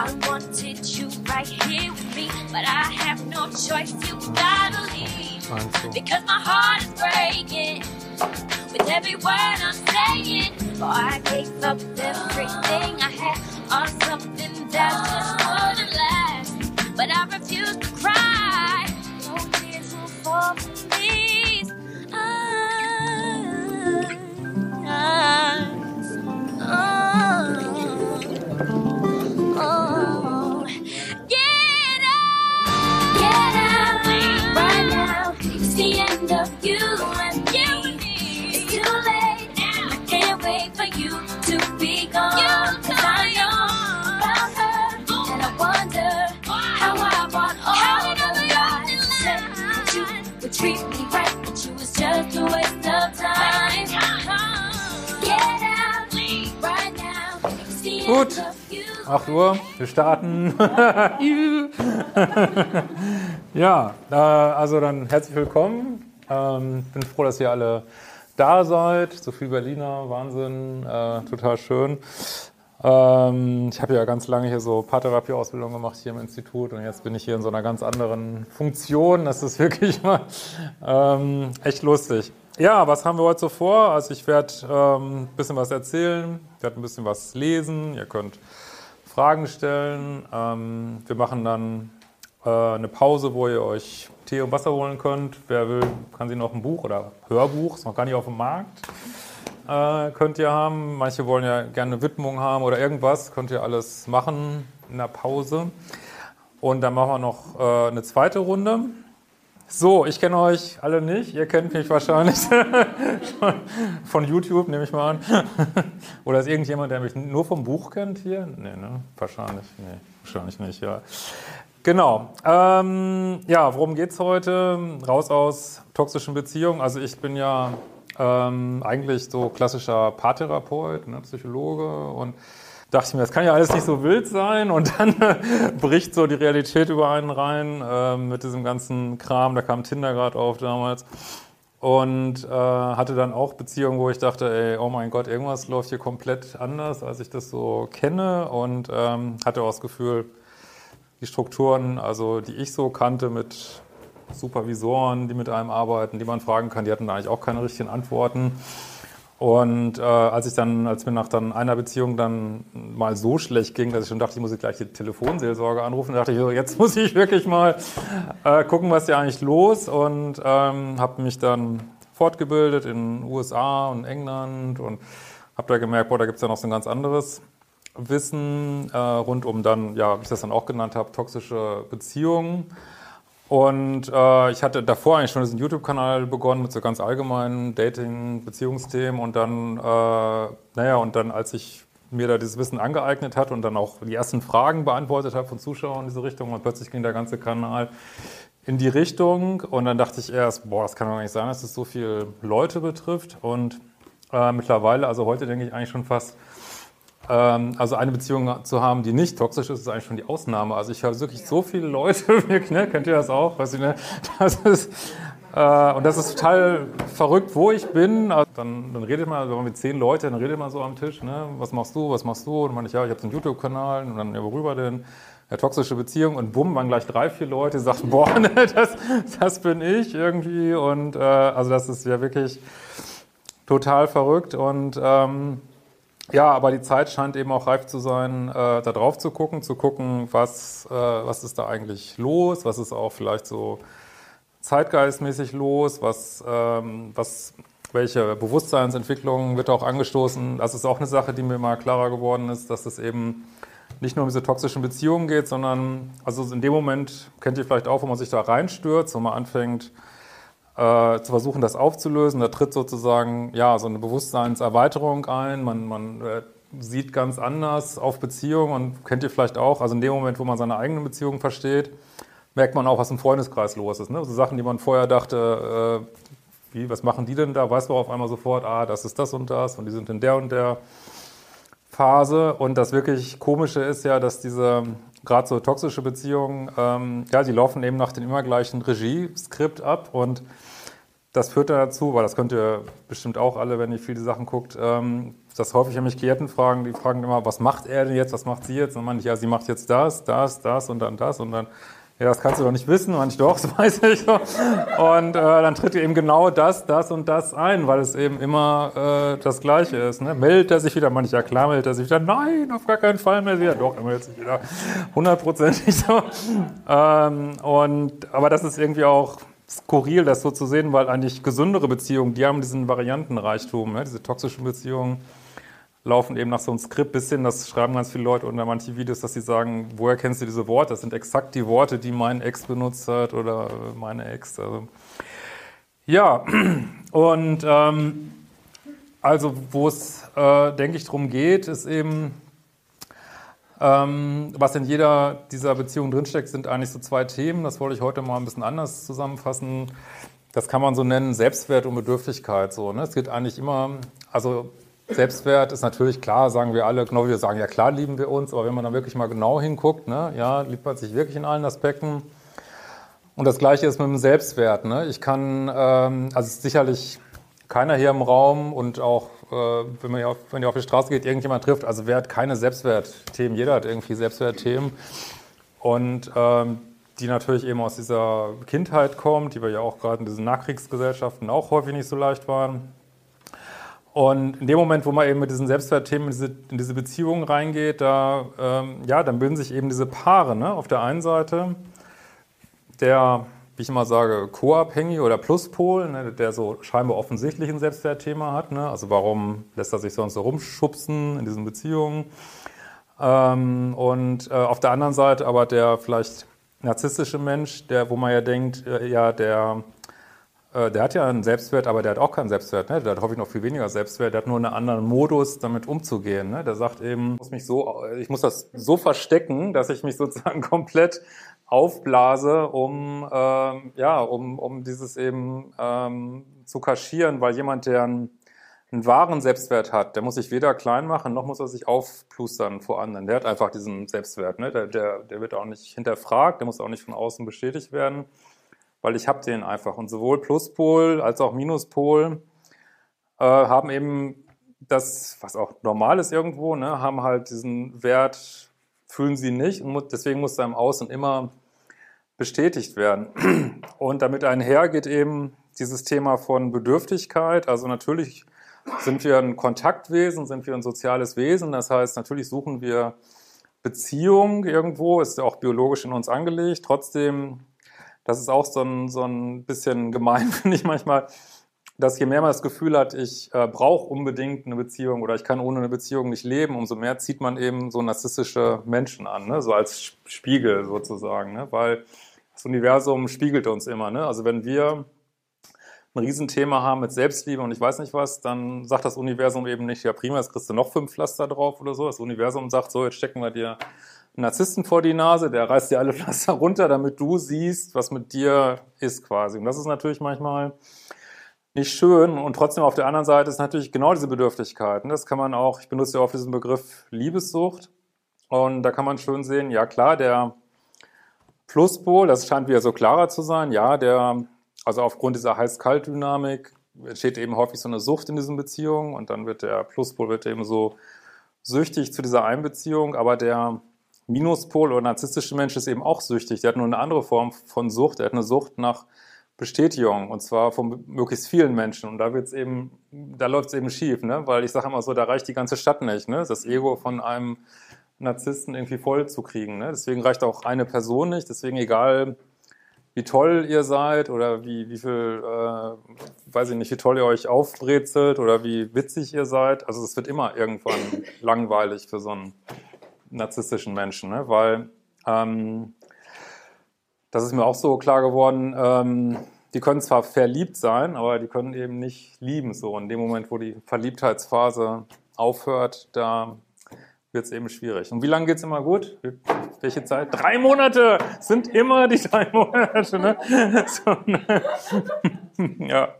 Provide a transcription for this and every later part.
I wanted you right here with me, but I have no choice. You gotta leave because my heart is breaking with every word I'm saying. Oh, I gave up everything I had on something that just 8 Uhr, wir starten. ja, äh, also dann herzlich willkommen. Ähm, bin froh, dass ihr alle da seid. So viel Berliner, Wahnsinn, äh, total schön. Ähm, ich habe ja ganz lange hier so Paartherapie-Ausbildung gemacht hier im Institut und jetzt bin ich hier in so einer ganz anderen Funktion. Das ist wirklich mal ähm, echt lustig. Ja, was haben wir heute so vor? Also ich werde ähm, ein bisschen was erzählen, ich werde ein bisschen was lesen. Ihr könnt Fragen stellen. Ähm, wir machen dann äh, eine Pause, wo ihr euch Tee und Wasser holen könnt. Wer will, kann sich noch ein Buch oder Hörbuch, ist noch gar nicht auf dem Markt, äh, könnt ihr haben. Manche wollen ja gerne eine Widmung haben oder irgendwas, könnt ihr alles machen in der Pause. Und dann machen wir noch äh, eine zweite Runde. So, ich kenne euch alle nicht. Ihr kennt mich wahrscheinlich von YouTube, nehme ich mal an. Oder ist irgendjemand, der mich nur vom Buch kennt hier? Nee, ne? Wahrscheinlich. Nee, wahrscheinlich nicht, ja. Genau. Ähm, ja, worum geht's heute? Raus aus toxischen Beziehungen. Also ich bin ja ähm, eigentlich so klassischer Paartherapeut, ne, Psychologe und dachte ich mir, das kann ja alles nicht so wild sein und dann bricht so die Realität über einen rein äh, mit diesem ganzen Kram. Da kam Tinder gerade auf damals und äh, hatte dann auch Beziehungen, wo ich dachte, ey, oh mein Gott, irgendwas läuft hier komplett anders, als ich das so kenne und ähm, hatte auch das Gefühl, die Strukturen, also die ich so kannte mit Supervisoren, die mit einem arbeiten, die man fragen kann, die hatten eigentlich auch keine richtigen Antworten. Und äh, als ich dann, als mir nach dann einer Beziehung dann mal so schlecht ging, dass ich schon dachte, ich muss gleich die Telefonseelsorge anrufen, dachte ich, so, jetzt muss ich wirklich mal äh, gucken, was ist ja eigentlich los und ähm, habe mich dann fortgebildet in USA und England und habe da gemerkt, boah, da gibt's ja noch so ein ganz anderes Wissen äh, rund um dann, ja, wie ich das dann auch genannt habe, toxische Beziehungen. Und äh, ich hatte davor eigentlich schon diesen YouTube-Kanal begonnen mit so ganz allgemeinen Dating-Beziehungsthemen und dann, äh, naja, und dann, als ich mir da dieses Wissen angeeignet hat und dann auch die ersten Fragen beantwortet habe von Zuschauern in diese Richtung und plötzlich ging der ganze Kanal in die Richtung und dann dachte ich erst, boah, das kann doch nicht sein, dass es so viele Leute betrifft und äh, mittlerweile, also heute denke ich eigentlich schon fast, also eine Beziehung zu haben, die nicht toxisch ist, ist eigentlich schon die Ausnahme. Also ich habe wirklich so viele Leute, ne, kennt ihr das auch? Weiß ich, ne? Das ist, äh, und das ist total verrückt, wo ich bin. Also dann, dann redet man, wenn man mit zehn Leuten, dann redet man so am Tisch, ne? was machst du, was machst du? Und dann meine ich, ja, ich habe so einen YouTube-Kanal und dann, ja, worüber denn? Ja, toxische Beziehung und bumm, waren gleich drei, vier Leute, die sagten, boah, ne, das, das bin ich irgendwie. Und äh, also das ist ja wirklich total verrückt und ähm, ja, aber die Zeit scheint eben auch reif zu sein, äh, da drauf zu gucken, zu gucken, was, äh, was ist da eigentlich los, was ist auch vielleicht so zeitgeistmäßig los, was, ähm, was, welche Bewusstseinsentwicklung wird auch angestoßen. Das ist auch eine Sache, die mir mal klarer geworden ist, dass es eben nicht nur um diese toxischen Beziehungen geht, sondern also in dem Moment kennt ihr vielleicht auch, wo man sich da reinstürzt, wo man anfängt, äh, zu versuchen, das aufzulösen. Da tritt sozusagen ja, so eine Bewusstseinserweiterung ein. Man, man äh, sieht ganz anders auf Beziehungen und kennt ihr vielleicht auch, also in dem Moment, wo man seine eigenen Beziehungen versteht, merkt man auch, was im Freundeskreis los ist. Ne? So Sachen, die man vorher dachte, äh, wie, was machen die denn da? Weiß man auf einmal sofort, ah, das ist das und das und die sind in der und der Phase. Und das wirklich Komische ist ja, dass diese gerade so toxische Beziehungen, ähm, ja, die laufen eben nach dem immer gleichen Regieskript ab und das führt dazu, weil das könnt ihr bestimmt auch alle, wenn ihr viele Sachen guckt, ähm, dass häufig wenn mich Klienten fragen, die fragen immer, was macht er denn jetzt, was macht sie jetzt? Und dann meine ich, ja, sie macht jetzt das, das, das und dann das und dann ja, das kannst du doch nicht wissen. Ich doch, das weiß ich. Und äh, dann tritt eben genau das, das und das ein, weil es eben immer äh, das Gleiche ist. Ne? Meldet er sich wieder? Manche, ja klar, meldet er sich wieder. Nein, auf gar keinen Fall mehr. Ja, doch, er meldet sich wieder. Hundertprozentig so. Ähm, und, aber das ist irgendwie auch skurril, das so zu sehen, weil eigentlich gesündere Beziehungen, die haben diesen Variantenreichtum, ne? diese toxischen Beziehungen laufen eben nach so einem Skript bis hin, das schreiben ganz viele Leute unter manche Videos, dass sie sagen, woher kennst du diese Worte? Das sind exakt die Worte, die mein Ex benutzt hat oder meine Ex. Also, ja, und ähm, also wo es, äh, denke ich, darum geht, ist eben, ähm, was in jeder dieser Beziehungen drinsteckt, sind eigentlich so zwei Themen. Das wollte ich heute mal ein bisschen anders zusammenfassen. Das kann man so nennen, Selbstwert und Bedürftigkeit. So, ne? Es geht eigentlich immer, also Selbstwert ist natürlich klar, sagen wir alle, genau wie wir sagen, ja klar lieben wir uns, aber wenn man dann wirklich mal genau hinguckt, ne, ja, liebt man sich wirklich in allen Aspekten. Und das Gleiche ist mit dem Selbstwert. Ne? Ich kann, ähm, also sicherlich keiner hier im Raum und auch, äh, wenn, man auf, wenn ihr auf die Straße geht, irgendjemand trifft, also wer hat keine Selbstwertthemen? Jeder hat irgendwie Selbstwertthemen. Und ähm, die natürlich eben aus dieser Kindheit kommt, die wir ja auch gerade in diesen Nachkriegsgesellschaften auch häufig nicht so leicht waren. Und in dem Moment, wo man eben mit diesen Selbstwertthemen in diese, in diese Beziehungen reingeht, da, ähm, ja, dann bilden sich eben diese Paare. Ne? Auf der einen Seite der, wie ich immer sage, co-abhängige oder Pluspol, ne? der so scheinbar offensichtlich ein Selbstwertthema hat. Ne? Also warum lässt er sich sonst so rumschubsen in diesen Beziehungen? Ähm, und äh, auf der anderen Seite aber der vielleicht narzisstische Mensch, der, wo man ja denkt, äh, ja, der äh, der hat ja einen Selbstwert, aber der hat auch keinen Selbstwert. Ne? Der hat häufig noch viel weniger Selbstwert. Der hat nur einen anderen Modus, damit umzugehen. Ne? Der sagt eben, ich muss, mich so, ich muss das so verstecken, dass ich mich sozusagen komplett aufblase, um, ähm, ja, um, um dieses eben ähm, zu kaschieren, weil jemand, der einen, einen wahren Selbstwert hat, der muss sich weder klein machen, noch muss er sich aufplustern vor anderen. Der hat einfach diesen Selbstwert. Ne? Der, der, der wird auch nicht hinterfragt, der muss auch nicht von außen bestätigt werden weil ich habe den einfach. Und sowohl Pluspol als auch Minuspol äh, haben eben das, was auch normal ist irgendwo, ne, haben halt diesen Wert, fühlen sie nicht und deswegen muss da im Außen immer bestätigt werden. Und damit einhergeht eben dieses Thema von Bedürftigkeit. Also natürlich sind wir ein Kontaktwesen, sind wir ein soziales Wesen. Das heißt, natürlich suchen wir Beziehung irgendwo, ist ja auch biologisch in uns angelegt. Trotzdem das ist auch so ein, so ein bisschen gemein, finde ich manchmal, dass je mehr man das Gefühl hat, ich äh, brauche unbedingt eine Beziehung oder ich kann ohne eine Beziehung nicht leben, umso mehr zieht man eben so narzisstische Menschen an, ne? so als Spiegel sozusagen, ne? weil das Universum spiegelt uns immer. Ne? Also wenn wir ein Riesenthema haben mit Selbstliebe und ich weiß nicht was, dann sagt das Universum eben nicht, ja prima, jetzt kriegst du noch fünf Pflaster drauf oder so. Das Universum sagt so, jetzt stecken wir dir Narzissten vor die Nase, der reißt dir alle Pflaster runter, damit du siehst, was mit dir ist quasi. Und das ist natürlich manchmal nicht schön. Und trotzdem auf der anderen Seite ist natürlich genau diese Bedürftigkeit. Und das kann man auch, ich benutze ja oft diesen Begriff Liebessucht. Und da kann man schön sehen, ja klar, der Pluspol, das scheint wieder so klarer zu sein, ja, der, also aufgrund dieser Heiß-Kalt-Dynamik entsteht eben häufig so eine Sucht in diesen Beziehungen und dann wird der Pluspol wird eben so süchtig zu dieser Einbeziehung, aber der Minuspol oder narzisstische Mensch ist eben auch süchtig. Der hat nur eine andere Form von Sucht. Er hat eine Sucht nach Bestätigung und zwar von möglichst vielen Menschen. Und da wird's eben, da läuft's eben schief, ne? Weil ich sage immer so, da reicht die ganze Stadt nicht, ne? Das Ego von einem Narzissten irgendwie voll zu kriegen. Ne? Deswegen reicht auch eine Person nicht. Deswegen egal, wie toll ihr seid oder wie, wie viel, äh, weiß ich nicht, wie toll ihr euch aufbrezelt oder wie witzig ihr seid. Also es wird immer irgendwann langweilig für so einen narzisstischen Menschen, ne? weil ähm, das ist mir auch so klar geworden, ähm, die können zwar verliebt sein, aber die können eben nicht lieben. So in dem Moment, wo die Verliebtheitsphase aufhört, da wird es eben schwierig. Und wie lange geht es immer gut? Welche Zeit? Drei Monate sind immer die drei Monate. Ne? So, ne? ja.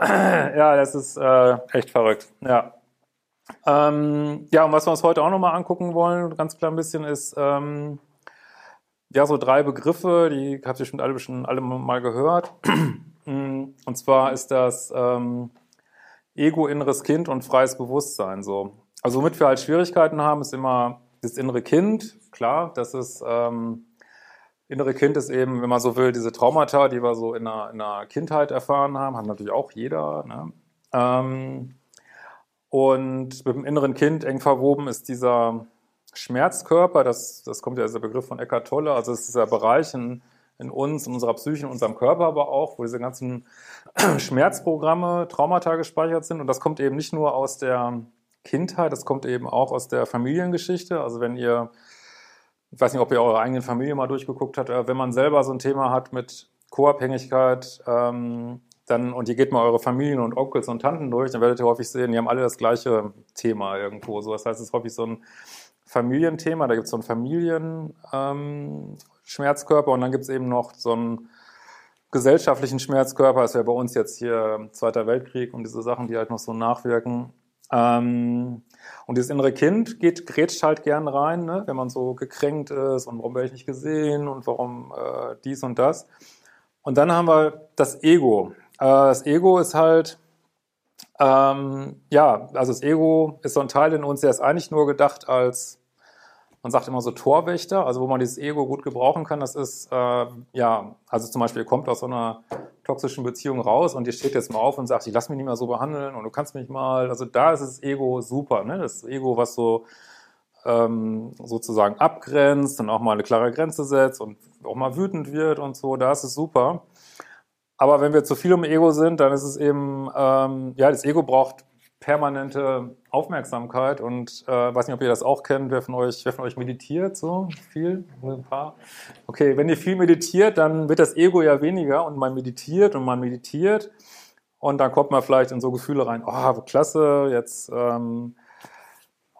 ja, das ist äh, echt verrückt. Ja. Ähm, ja, und was wir uns heute auch nochmal angucken wollen, ganz klar ein bisschen, ist ähm, ja so drei Begriffe, die habt ihr bestimmt alle, bestimmt alle mal gehört. und zwar ist das ähm, Ego, inneres Kind und freies Bewusstsein. So. Also womit wir halt Schwierigkeiten haben, ist immer das innere Kind. Klar, das ist ähm, innere Kind ist eben, wenn man so will, diese Traumata, die wir so in der, in der Kindheit erfahren haben, hat natürlich auch jeder. Ne? Und mit dem inneren Kind eng verwoben ist dieser Schmerzkörper, das, das kommt ja als der Begriff von Eckhart Tolle, also es ist dieser Bereich in, in uns, in unserer Psyche, in unserem Körper aber auch, wo diese ganzen Schmerzprogramme, Traumata gespeichert sind. Und das kommt eben nicht nur aus der Kindheit, das kommt eben auch aus der Familiengeschichte. Also wenn ihr, ich weiß nicht, ob ihr eure eigene Familie mal durchgeguckt habt, wenn man selber so ein Thema hat mit Co-Abhängigkeit, ähm, dann, und ihr geht mal eure Familien und Onkels und Tanten durch, dann werdet ihr häufig sehen, die haben alle das gleiche Thema irgendwo. So, das heißt, es ist häufig so ein Familienthema, da gibt es so einen Familienschmerzkörper ähm, und dann gibt es eben noch so einen gesellschaftlichen Schmerzkörper, das wäre bei uns jetzt hier Zweiter Weltkrieg und diese Sachen, die halt noch so nachwirken. Ähm, und dieses innere Kind geht, grätscht halt gern rein, ne? wenn man so gekränkt ist und warum werde ich nicht gesehen und warum äh, dies und das. Und dann haben wir das Ego. Äh, das Ego ist halt, ähm, ja, also das Ego ist so ein Teil in uns, der ist eigentlich nur gedacht als, man sagt immer so Torwächter, also wo man dieses Ego gut gebrauchen kann, das ist, äh, ja, also zum Beispiel, ihr kommt aus so einer toxischen Beziehung raus und ihr steht jetzt mal auf und sagt, ich lass mich nicht mehr so behandeln und du kannst mich mal, also da ist das Ego super, ne? Das Ego, was so ähm, sozusagen abgrenzt und auch mal eine klare Grenze setzt und auch mal wütend wird und so, da ist es super. Aber wenn wir zu viel im Ego sind, dann ist es eben, ähm, ja, das Ego braucht permanente Aufmerksamkeit und äh, weiß nicht, ob ihr das auch kennt, wer von euch, wer von euch meditiert so viel? Ein paar. Okay, wenn ihr viel meditiert, dann wird das Ego ja weniger und man meditiert und man meditiert und dann kommt man vielleicht in so Gefühle rein, oh, klasse, jetzt, ähm,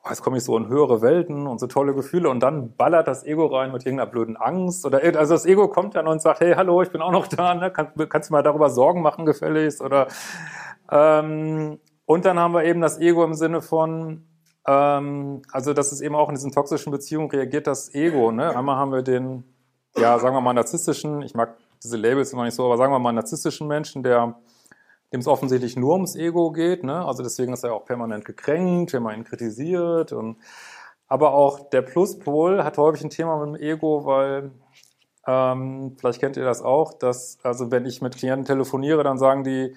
oh, jetzt komme ich so in höhere Welten und so tolle Gefühle und dann ballert das Ego rein mit irgendeiner blöden Angst oder also das Ego kommt dann und sagt, hey, hallo, ich bin auch noch da, ne? Kann, kannst du mal darüber Sorgen machen gefälligst oder ähm, und dann haben wir eben das Ego im Sinne von, ähm, also das ist eben auch in diesen toxischen Beziehungen reagiert das Ego. Ne? Einmal haben wir den, ja, sagen wir mal narzisstischen, ich mag diese Labels immer nicht so, aber sagen wir mal narzisstischen Menschen, der dem es offensichtlich nur ums Ego geht. Ne? Also deswegen ist er auch permanent gekränkt, ihn kritisiert. Und, aber auch der Pluspol hat häufig ein Thema mit dem Ego, weil ähm, vielleicht kennt ihr das auch, dass, also wenn ich mit Klienten telefoniere, dann sagen die,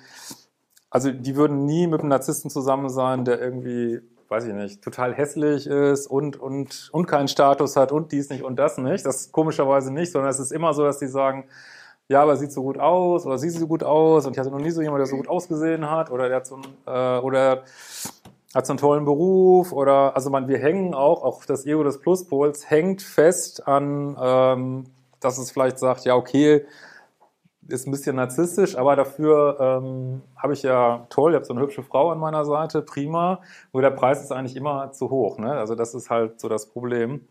also die würden nie mit einem Narzissten zusammen sein, der irgendwie, weiß ich nicht, total hässlich ist und, und, und keinen Status hat und dies nicht und das nicht. Das komischerweise nicht, sondern es ist immer so, dass die sagen, ja, aber sieht so gut aus oder sieht so gut aus und ich hatte noch nie so jemand, der so gut ausgesehen hat oder der hat so ein, äh, oder hat so einen tollen Beruf oder also man, wir hängen auch, auch das Ego des Pluspols hängt fest an, ähm, dass es vielleicht sagt, ja, okay, ist ein bisschen narzisstisch, aber dafür ähm, habe ich ja toll, ich habe so eine hübsche Frau an meiner Seite, prima. Nur der Preis ist eigentlich immer zu hoch. Ne? Also das ist halt so das Problem.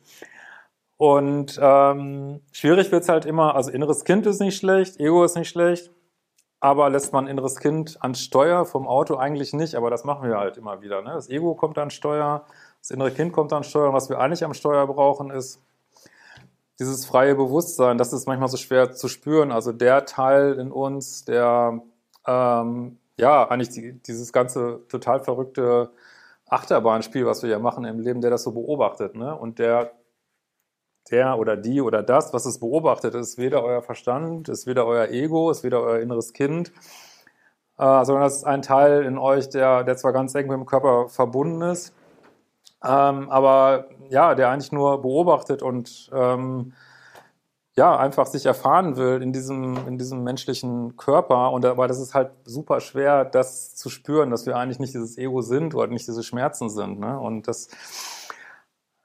Und ähm, schwierig wird's halt immer, also inneres Kind ist nicht schlecht, Ego ist nicht schlecht, aber lässt man inneres Kind an Steuer vom Auto eigentlich nicht, aber das machen wir halt immer wieder. Ne? Das Ego kommt an Steuer, das innere Kind kommt an Steuer und was wir eigentlich am Steuer brauchen ist dieses freie Bewusstsein, das ist manchmal so schwer zu spüren. Also der Teil in uns, der ähm, ja eigentlich die, dieses ganze total verrückte Achterbahnspiel, was wir ja machen im Leben, der das so beobachtet, ne? Und der der oder die oder das, was es beobachtet, ist weder euer Verstand, ist weder euer Ego, ist weder euer inneres Kind, äh, sondern das ist ein Teil in euch, der, der zwar ganz eng mit dem Körper verbunden ist, ähm, aber ja, der eigentlich nur beobachtet und ähm, ja, einfach sich erfahren will in diesem, in diesem menschlichen Körper. Und aber das ist halt super schwer, das zu spüren, dass wir eigentlich nicht dieses Ego sind oder nicht diese Schmerzen sind. Ne? Und das,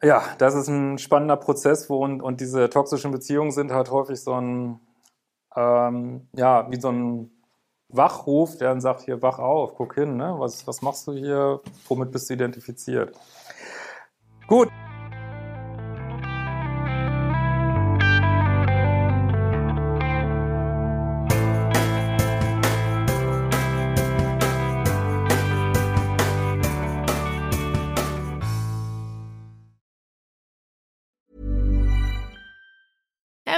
ja, das ist ein spannender Prozess, wo und, und diese toxischen Beziehungen sind halt häufig so ein, ähm, ja, wie so ein Wachruf, der dann sagt, hier, wach auf, guck hin, ne? was, was machst du hier, womit bist du identifiziert? Gut.